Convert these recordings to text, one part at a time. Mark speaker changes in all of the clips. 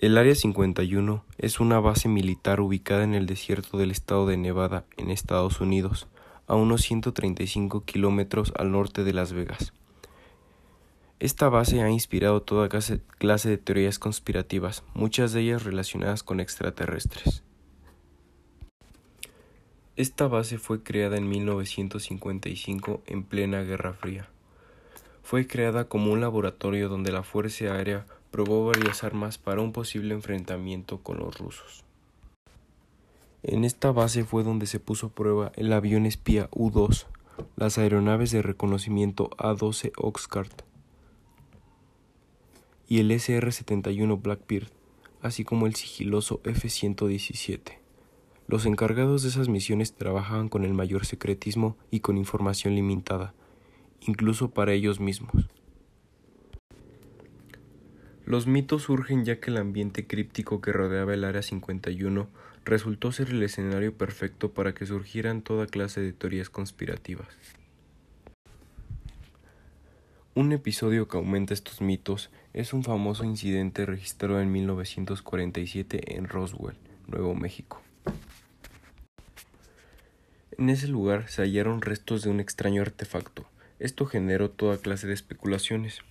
Speaker 1: El Área 51 es una base militar ubicada en el desierto del estado de Nevada, en Estados Unidos, a unos 135 kilómetros al norte de Las Vegas. Esta base ha inspirado toda clase de teorías conspirativas, muchas de ellas relacionadas con extraterrestres. Esta base fue creada en 1955 en plena Guerra Fría. Fue creada como un laboratorio donde la Fuerza Aérea probó varias armas para un posible enfrentamiento con los rusos. En esta base fue donde se puso a prueba el avión espía U-2, las aeronaves de reconocimiento A-12 Oxcart y el SR-71 Blackbeard, así como el sigiloso F-117. Los encargados de esas misiones trabajaban con el mayor secretismo y con información limitada, incluso para ellos mismos. Los mitos surgen ya que el ambiente críptico que rodeaba el Área 51 resultó ser el escenario perfecto para que surgieran toda clase de teorías conspirativas. Un episodio que aumenta estos mitos es un famoso incidente registrado en 1947 en Roswell, Nuevo México. En ese lugar se hallaron restos de un extraño artefacto. Esto generó toda clase de especulaciones.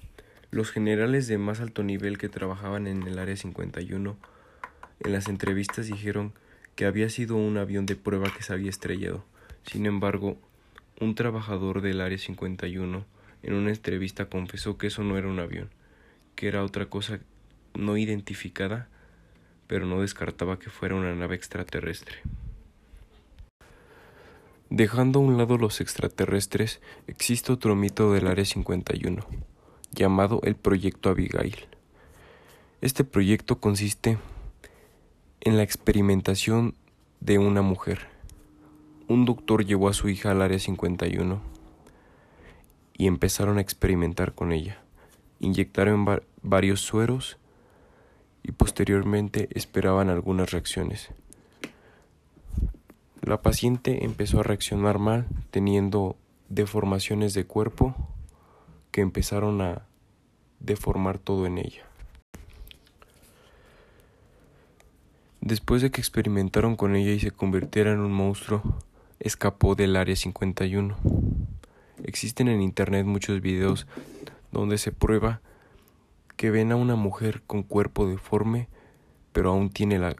Speaker 1: Los generales de más alto nivel que trabajaban en el Área 51 en las entrevistas dijeron que había sido un avión de prueba que se había estrellado. Sin embargo, un trabajador del Área 51 en una entrevista confesó que eso no era un avión, que era otra cosa no identificada, pero no descartaba que fuera una nave extraterrestre. Dejando a un lado los extraterrestres, existe otro mito del Área 51 llamado el Proyecto Abigail. Este proyecto consiste en la experimentación de una mujer. Un doctor llevó a su hija al área 51 y empezaron a experimentar con ella. Inyectaron varios sueros y posteriormente esperaban algunas reacciones. La paciente empezó a reaccionar mal, teniendo deformaciones de cuerpo que empezaron a deformar todo en ella. Después de que experimentaron con ella y se convirtiera en un monstruo, escapó del Área 51. Existen en Internet muchos videos donde se prueba que ven a una mujer con cuerpo deforme, pero aún tiene la,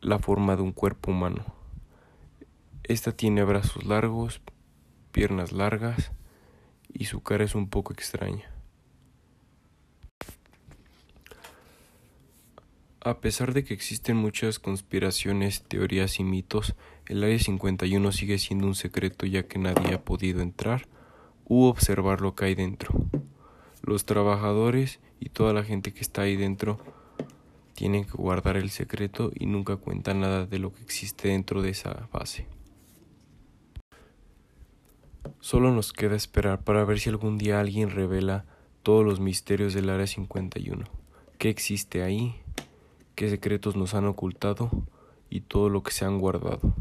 Speaker 1: la forma de un cuerpo humano. Esta tiene brazos largos, piernas largas, y su cara es un poco extraña. A pesar de que existen muchas conspiraciones, teorías y mitos, el Área 51 sigue siendo un secreto ya que nadie ha podido entrar u observar lo que hay dentro. Los trabajadores y toda la gente que está ahí dentro tienen que guardar el secreto y nunca cuentan nada de lo que existe dentro de esa base. Solo nos queda esperar para ver si algún día alguien revela todos los misterios del Área 51, qué existe ahí, qué secretos nos han ocultado y todo lo que se han guardado.